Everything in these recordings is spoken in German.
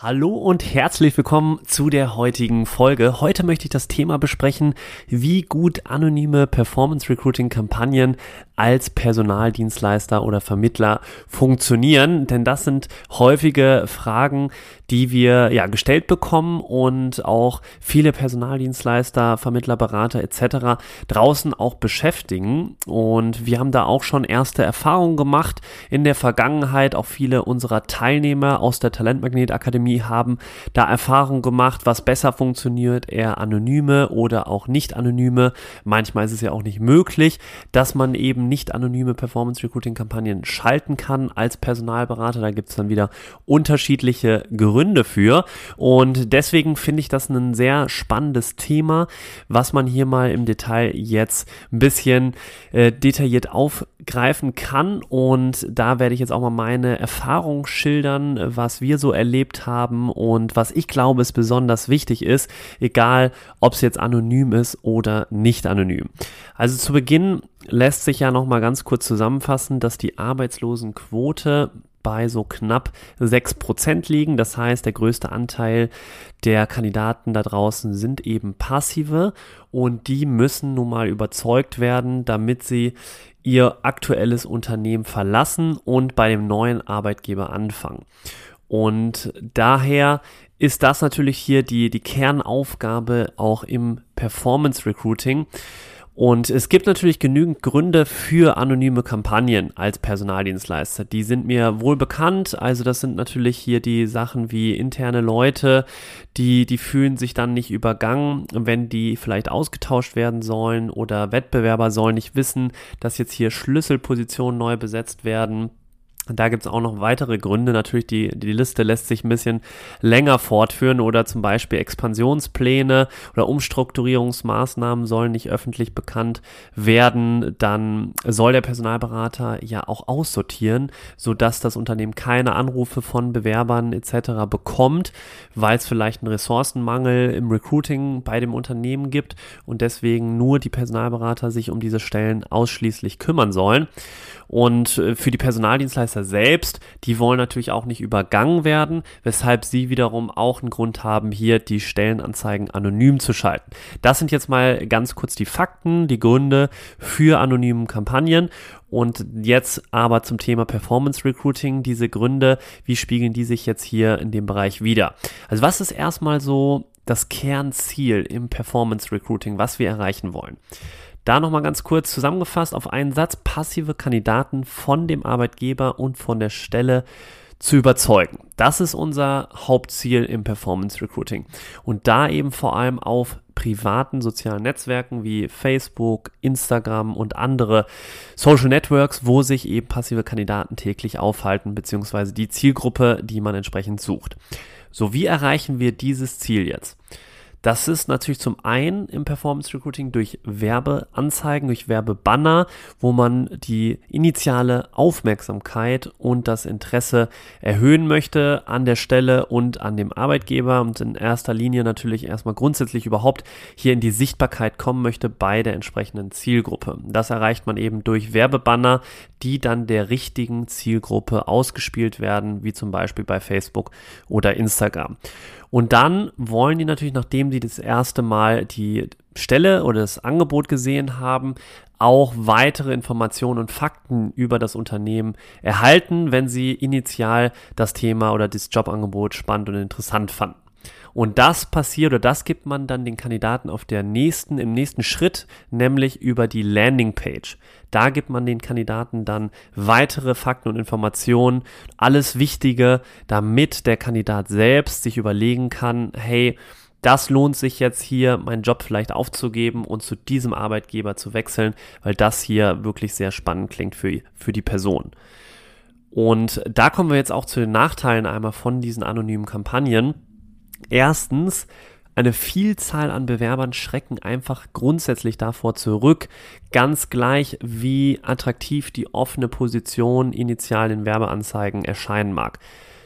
Hallo und herzlich willkommen zu der heutigen Folge. Heute möchte ich das Thema besprechen, wie gut anonyme Performance Recruiting Kampagnen als Personaldienstleister oder Vermittler funktionieren, denn das sind häufige Fragen, die wir ja gestellt bekommen und auch viele Personaldienstleister, Vermittler, Berater etc. draußen auch beschäftigen und wir haben da auch schon erste Erfahrungen gemacht in der Vergangenheit. Auch viele unserer Teilnehmer aus der Talentmagnet Akademie Akademie haben da Erfahrung gemacht, was besser funktioniert, eher anonyme oder auch nicht anonyme. Manchmal ist es ja auch nicht möglich, dass man eben nicht anonyme Performance Recruiting Kampagnen schalten kann als Personalberater. Da gibt es dann wieder unterschiedliche Gründe für. Und deswegen finde ich das ein sehr spannendes Thema, was man hier mal im Detail jetzt ein bisschen äh, detailliert aufgreifen kann. Und da werde ich jetzt auch mal meine Erfahrung schildern, was wir so erlebt haben und was ich glaube, ist besonders wichtig ist, egal ob es jetzt anonym ist oder nicht anonym. Also zu Beginn lässt sich ja noch mal ganz kurz zusammenfassen, dass die Arbeitslosenquote bei so knapp 6% liegen. Das heißt, der größte Anteil der Kandidaten da draußen sind eben passive und die müssen nun mal überzeugt werden, damit sie ihr aktuelles Unternehmen verlassen und bei dem neuen Arbeitgeber anfangen. Und daher ist das natürlich hier die, die Kernaufgabe auch im Performance Recruiting. Und es gibt natürlich genügend Gründe für anonyme Kampagnen als Personaldienstleister. Die sind mir wohl bekannt. Also das sind natürlich hier die Sachen wie interne Leute, die, die fühlen sich dann nicht übergangen, wenn die vielleicht ausgetauscht werden sollen oder Wettbewerber sollen nicht wissen, dass jetzt hier Schlüsselpositionen neu besetzt werden da gibt es auch noch weitere Gründe. Natürlich, die, die Liste lässt sich ein bisschen länger fortführen oder zum Beispiel Expansionspläne oder Umstrukturierungsmaßnahmen sollen nicht öffentlich bekannt werden. Dann soll der Personalberater ja auch aussortieren, sodass das Unternehmen keine Anrufe von Bewerbern etc. bekommt, weil es vielleicht einen Ressourcenmangel im Recruiting bei dem Unternehmen gibt und deswegen nur die Personalberater sich um diese Stellen ausschließlich kümmern sollen. Und äh, für die Personaldienstleister selbst, die wollen natürlich auch nicht übergangen werden, weshalb sie wiederum auch einen Grund haben, hier die Stellenanzeigen anonym zu schalten. Das sind jetzt mal ganz kurz die Fakten, die Gründe für anonymen Kampagnen. Und jetzt aber zum Thema Performance Recruiting, diese Gründe, wie spiegeln die sich jetzt hier in dem Bereich wieder? Also was ist erstmal so das Kernziel im Performance Recruiting, was wir erreichen wollen? Da nochmal ganz kurz zusammengefasst auf einen Satz, passive Kandidaten von dem Arbeitgeber und von der Stelle zu überzeugen. Das ist unser Hauptziel im Performance Recruiting. Und da eben vor allem auf privaten sozialen Netzwerken wie Facebook, Instagram und andere Social Networks, wo sich eben passive Kandidaten täglich aufhalten, beziehungsweise die Zielgruppe, die man entsprechend sucht. So, wie erreichen wir dieses Ziel jetzt? Das ist natürlich zum einen im Performance Recruiting durch Werbeanzeigen, durch Werbebanner, wo man die initiale Aufmerksamkeit und das Interesse erhöhen möchte an der Stelle und an dem Arbeitgeber und in erster Linie natürlich erstmal grundsätzlich überhaupt hier in die Sichtbarkeit kommen möchte bei der entsprechenden Zielgruppe. Das erreicht man eben durch Werbebanner, die dann der richtigen Zielgruppe ausgespielt werden, wie zum Beispiel bei Facebook oder Instagram. Und dann wollen die natürlich, nachdem sie das erste Mal die Stelle oder das Angebot gesehen haben, auch weitere Informationen und Fakten über das Unternehmen erhalten, wenn sie initial das Thema oder das Jobangebot spannend und interessant fanden. Und das passiert oder das gibt man dann den Kandidaten auf der nächsten, im nächsten Schritt, nämlich über die Landingpage. Da gibt man den Kandidaten dann weitere Fakten und Informationen, alles Wichtige, damit der Kandidat selbst sich überlegen kann, hey, das lohnt sich jetzt hier, meinen Job vielleicht aufzugeben und zu diesem Arbeitgeber zu wechseln, weil das hier wirklich sehr spannend klingt für, für die Person. Und da kommen wir jetzt auch zu den Nachteilen einmal von diesen anonymen Kampagnen. Erstens, eine Vielzahl an Bewerbern schrecken einfach grundsätzlich davor zurück, ganz gleich wie attraktiv die offene Position initial in Werbeanzeigen erscheinen mag.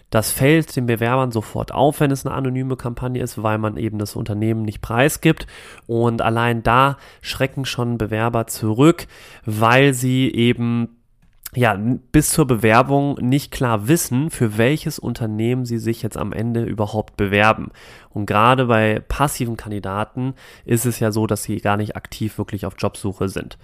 Das fällt den Bewerbern sofort auf, wenn es eine anonyme Kampagne ist, weil man eben das Unternehmen nicht preisgibt. Und allein da schrecken schon Bewerber zurück, weil sie eben ja, bis zur Bewerbung nicht klar wissen, für welches Unternehmen sie sich jetzt am Ende überhaupt bewerben. Und gerade bei passiven Kandidaten ist es ja so, dass sie gar nicht aktiv wirklich auf Jobsuche sind.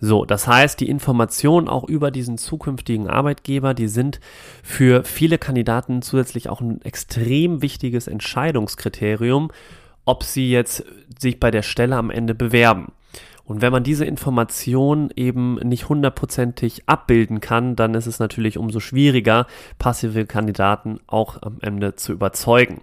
So, das heißt, die Informationen auch über diesen zukünftigen Arbeitgeber, die sind für viele Kandidaten zusätzlich auch ein extrem wichtiges Entscheidungskriterium, ob sie jetzt sich bei der Stelle am Ende bewerben. Und wenn man diese Information eben nicht hundertprozentig abbilden kann, dann ist es natürlich umso schwieriger, passive Kandidaten auch am Ende zu überzeugen.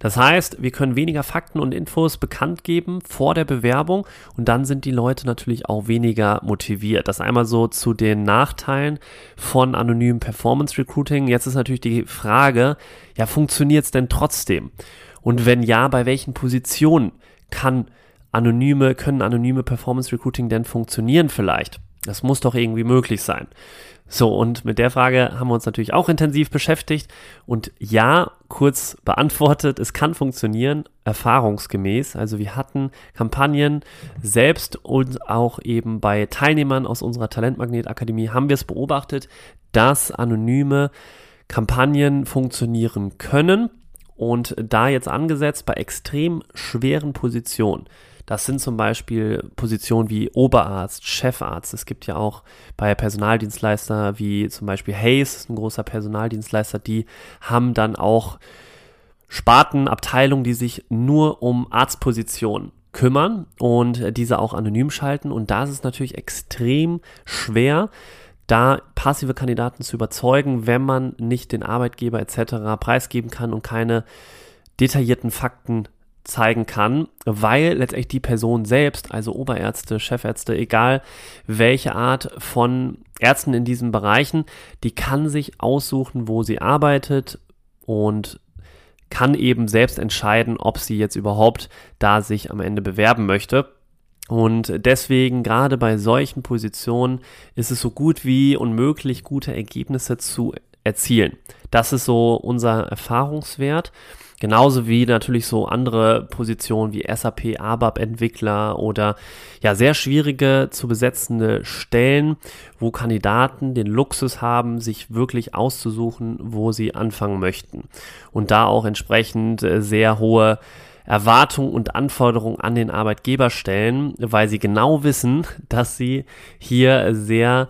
Das heißt, wir können weniger Fakten und Infos bekannt geben vor der Bewerbung und dann sind die Leute natürlich auch weniger motiviert. Das einmal so zu den Nachteilen von anonymen Performance Recruiting. Jetzt ist natürlich die Frage, ja, funktioniert es denn trotzdem? Und wenn ja, bei welchen Positionen kann anonyme, können anonyme Performance Recruiting denn funktionieren vielleicht? Das muss doch irgendwie möglich sein. So, und mit der Frage haben wir uns natürlich auch intensiv beschäftigt. Und ja, kurz beantwortet, es kann funktionieren, erfahrungsgemäß. Also wir hatten Kampagnen selbst und auch eben bei Teilnehmern aus unserer Talentmagnet Akademie haben wir es beobachtet, dass anonyme Kampagnen funktionieren können. Und da jetzt angesetzt bei extrem schweren Positionen. Das sind zum Beispiel Positionen wie Oberarzt, Chefarzt. Es gibt ja auch bei Personaldienstleister wie zum Beispiel Hayes, ein großer Personaldienstleister, die haben dann auch Sparten, Abteilungen, die sich nur um Arztpositionen kümmern und diese auch anonym schalten. Und da ist es natürlich extrem schwer, da passive Kandidaten zu überzeugen, wenn man nicht den Arbeitgeber etc. preisgeben kann und keine detaillierten Fakten zeigen kann, weil letztendlich die Person selbst, also Oberärzte, Chefärzte, egal welche Art von Ärzten in diesen Bereichen, die kann sich aussuchen, wo sie arbeitet und kann eben selbst entscheiden, ob sie jetzt überhaupt da sich am Ende bewerben möchte. Und deswegen, gerade bei solchen Positionen, ist es so gut wie unmöglich, gute Ergebnisse zu erzielen. Das ist so unser Erfahrungswert. Genauso wie natürlich so andere Positionen wie SAP, ABAP Entwickler oder ja sehr schwierige zu besetzende Stellen, wo Kandidaten den Luxus haben, sich wirklich auszusuchen, wo sie anfangen möchten. Und da auch entsprechend äh, sehr hohe Erwartungen und Anforderungen an den Arbeitgeber stellen, weil sie genau wissen, dass sie hier sehr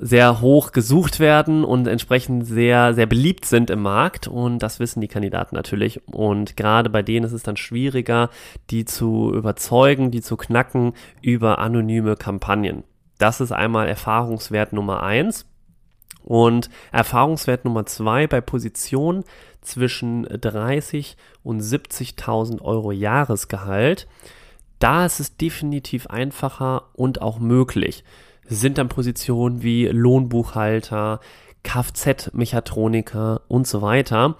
sehr hoch gesucht werden und entsprechend sehr, sehr beliebt sind im Markt. Und das wissen die Kandidaten natürlich. Und gerade bei denen ist es dann schwieriger, die zu überzeugen, die zu knacken über anonyme Kampagnen. Das ist einmal Erfahrungswert Nummer eins. Und Erfahrungswert Nummer zwei bei Positionen zwischen 30 und 70.000 Euro Jahresgehalt. Da ist es definitiv einfacher und auch möglich sind dann Positionen wie Lohnbuchhalter, Kfz-Mechatroniker und so weiter.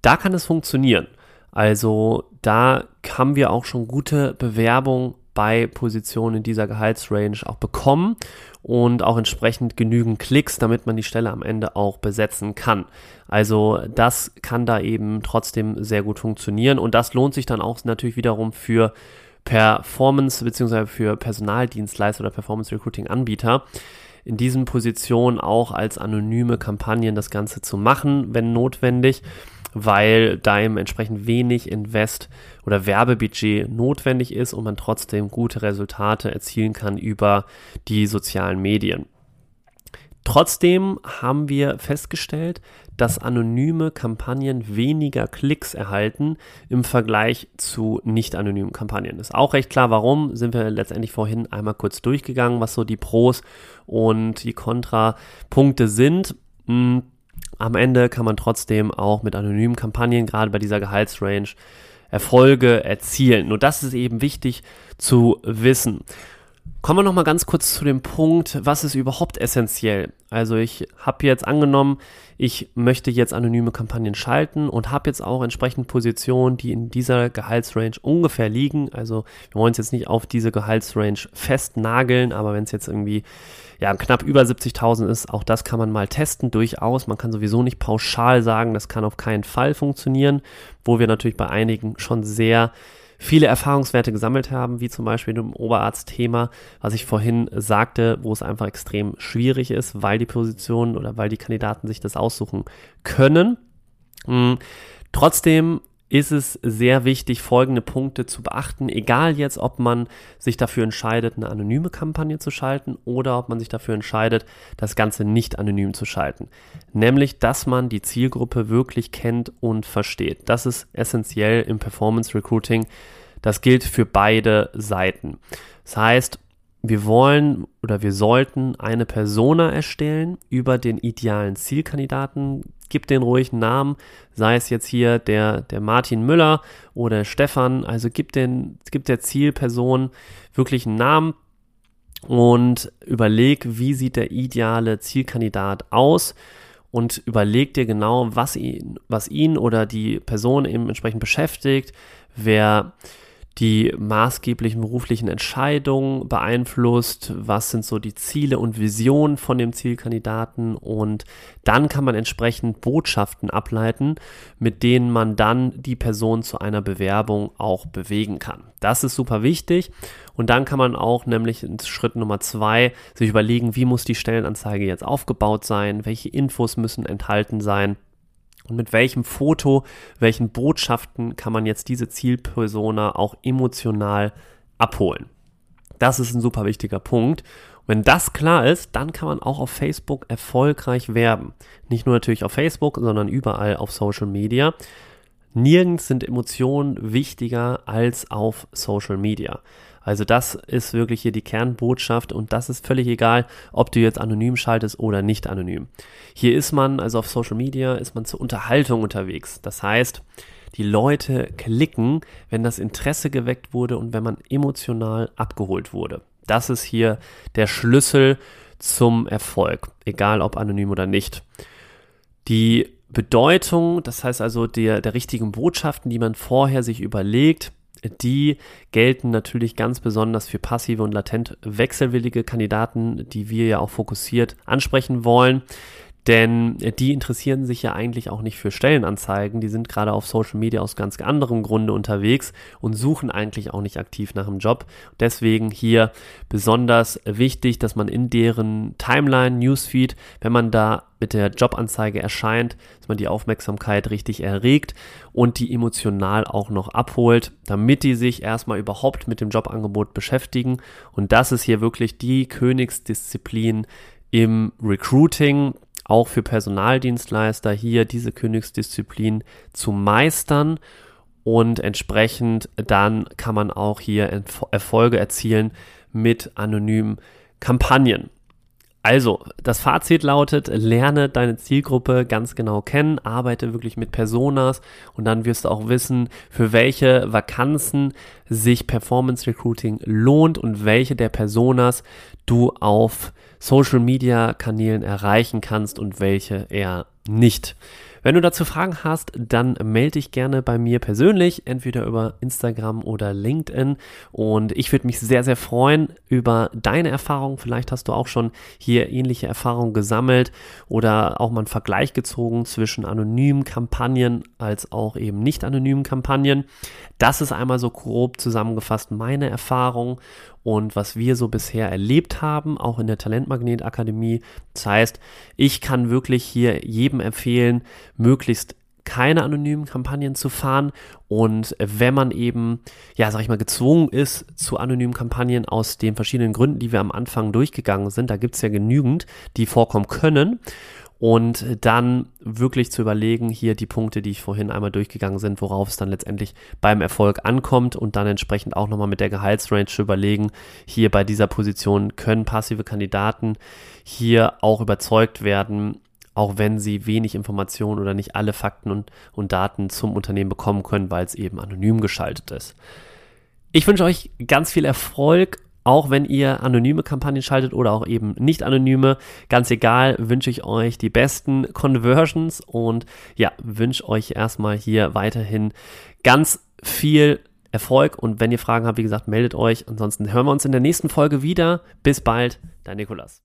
Da kann es funktionieren. Also da haben wir auch schon gute Bewerbungen bei Positionen in dieser Gehaltsrange auch bekommen und auch entsprechend genügend Klicks, damit man die Stelle am Ende auch besetzen kann. Also das kann da eben trotzdem sehr gut funktionieren und das lohnt sich dann auch natürlich wiederum für Performance bzw. für Personaldienstleister oder Performance Recruiting Anbieter in diesen Positionen auch als anonyme Kampagnen das Ganze zu machen, wenn notwendig, weil da eben entsprechend wenig Invest oder Werbebudget notwendig ist und man trotzdem gute Resultate erzielen kann über die sozialen Medien. Trotzdem haben wir festgestellt, dass anonyme Kampagnen weniger Klicks erhalten im Vergleich zu nicht anonymen Kampagnen. Ist auch recht klar, warum, sind wir letztendlich vorhin einmal kurz durchgegangen, was so die Pros und die Kontrapunkte sind. Hm, am Ende kann man trotzdem auch mit anonymen Kampagnen, gerade bei dieser Gehaltsrange, Erfolge erzielen. Nur das ist eben wichtig zu wissen. Kommen wir noch mal ganz kurz zu dem Punkt, was ist überhaupt essentiell? Also ich habe jetzt angenommen, ich möchte jetzt anonyme Kampagnen schalten und habe jetzt auch entsprechend Positionen, die in dieser Gehaltsrange ungefähr liegen. Also wir wollen es jetzt nicht auf diese Gehaltsrange festnageln, aber wenn es jetzt irgendwie ja, knapp über 70.000 ist, auch das kann man mal testen, durchaus. Man kann sowieso nicht pauschal sagen, das kann auf keinen Fall funktionieren, wo wir natürlich bei einigen schon sehr viele Erfahrungswerte gesammelt haben, wie zum Beispiel im Oberarztthema, was ich vorhin sagte, wo es einfach extrem schwierig ist, weil die Positionen oder weil die Kandidaten sich das aussuchen können. Hm. Trotzdem ist es sehr wichtig, folgende Punkte zu beachten, egal jetzt, ob man sich dafür entscheidet, eine anonyme Kampagne zu schalten oder ob man sich dafür entscheidet, das Ganze nicht anonym zu schalten. Nämlich, dass man die Zielgruppe wirklich kennt und versteht. Das ist essentiell im Performance Recruiting. Das gilt für beide Seiten. Das heißt, wir wollen oder wir sollten eine Persona erstellen über den idealen Zielkandidaten. Gib den ruhig einen Namen, sei es jetzt hier der, der Martin Müller oder Stefan. Also gib, den, gib der Zielperson wirklich einen Namen und überleg, wie sieht der ideale Zielkandidat aus und überleg dir genau, was ihn, was ihn oder die Person eben entsprechend beschäftigt, wer die maßgeblichen beruflichen Entscheidungen beeinflusst, was sind so die Ziele und Visionen von dem Zielkandidaten? Und dann kann man entsprechend Botschaften ableiten, mit denen man dann die Person zu einer Bewerbung auch bewegen kann. Das ist super wichtig. Und dann kann man auch nämlich in Schritt Nummer zwei sich überlegen, wie muss die Stellenanzeige jetzt aufgebaut sein, welche Infos müssen enthalten sein und mit welchem Foto, welchen Botschaften kann man jetzt diese Zielpersona auch emotional abholen? Das ist ein super wichtiger Punkt. Wenn das klar ist, dann kann man auch auf Facebook erfolgreich werben. Nicht nur natürlich auf Facebook, sondern überall auf Social Media. Nirgends sind Emotionen wichtiger als auf Social Media. Also das ist wirklich hier die Kernbotschaft und das ist völlig egal, ob du jetzt anonym schaltest oder nicht anonym. Hier ist man, also auf Social Media, ist man zur Unterhaltung unterwegs. Das heißt, die Leute klicken, wenn das Interesse geweckt wurde und wenn man emotional abgeholt wurde. Das ist hier der Schlüssel zum Erfolg, egal ob anonym oder nicht. Die Bedeutung, das heißt also der, der richtigen Botschaften, die man vorher sich überlegt, die gelten natürlich ganz besonders für passive und latent wechselwillige Kandidaten, die wir ja auch fokussiert ansprechen wollen. Denn die interessieren sich ja eigentlich auch nicht für Stellenanzeigen. Die sind gerade auf Social Media aus ganz anderem Grunde unterwegs und suchen eigentlich auch nicht aktiv nach einem Job. Deswegen hier besonders wichtig, dass man in deren Timeline, Newsfeed, wenn man da mit der Jobanzeige erscheint, dass man die Aufmerksamkeit richtig erregt und die emotional auch noch abholt, damit die sich erstmal überhaupt mit dem Jobangebot beschäftigen. Und das ist hier wirklich die Königsdisziplin im Recruiting auch für Personaldienstleister hier diese Königsdisziplin zu meistern und entsprechend dann kann man auch hier Erfolge erzielen mit anonymen Kampagnen. Also, das Fazit lautet, lerne deine Zielgruppe ganz genau kennen, arbeite wirklich mit Personas und dann wirst du auch wissen, für welche Vakanzen sich Performance Recruiting lohnt und welche der Personas du auf Social Media Kanälen erreichen kannst und welche eher nicht. Wenn du dazu Fragen hast, dann melde dich gerne bei mir persönlich, entweder über Instagram oder LinkedIn. Und ich würde mich sehr, sehr freuen über deine Erfahrungen. Vielleicht hast du auch schon hier ähnliche Erfahrungen gesammelt oder auch mal einen Vergleich gezogen zwischen anonymen Kampagnen als auch eben nicht anonymen Kampagnen. Das ist einmal so grob zusammengefasst meine Erfahrung und was wir so bisher erlebt haben, auch in der Talentmagnet Akademie. Das heißt, ich kann wirklich hier jedem empfehlen, möglichst keine anonymen Kampagnen zu fahren und wenn man eben, ja, sag ich mal, gezwungen ist zu anonymen Kampagnen aus den verschiedenen Gründen, die wir am Anfang durchgegangen sind, da gibt es ja genügend, die vorkommen können und dann wirklich zu überlegen, hier die Punkte, die ich vorhin einmal durchgegangen sind, worauf es dann letztendlich beim Erfolg ankommt und dann entsprechend auch nochmal mit der Gehaltsrange zu überlegen, hier bei dieser Position können passive Kandidaten hier auch überzeugt werden, auch wenn sie wenig Informationen oder nicht alle Fakten und, und Daten zum Unternehmen bekommen können, weil es eben anonym geschaltet ist. Ich wünsche euch ganz viel Erfolg Auch wenn ihr anonyme Kampagnen schaltet oder auch eben nicht anonyme, ganz egal, wünsche ich euch die besten Conversions und ja, wünsche euch erstmal hier weiterhin ganz viel Erfolg. Und wenn ihr Fragen habt, wie gesagt, meldet euch. Ansonsten hören wir uns in der nächsten Folge wieder. Bis bald, dein Nikolas.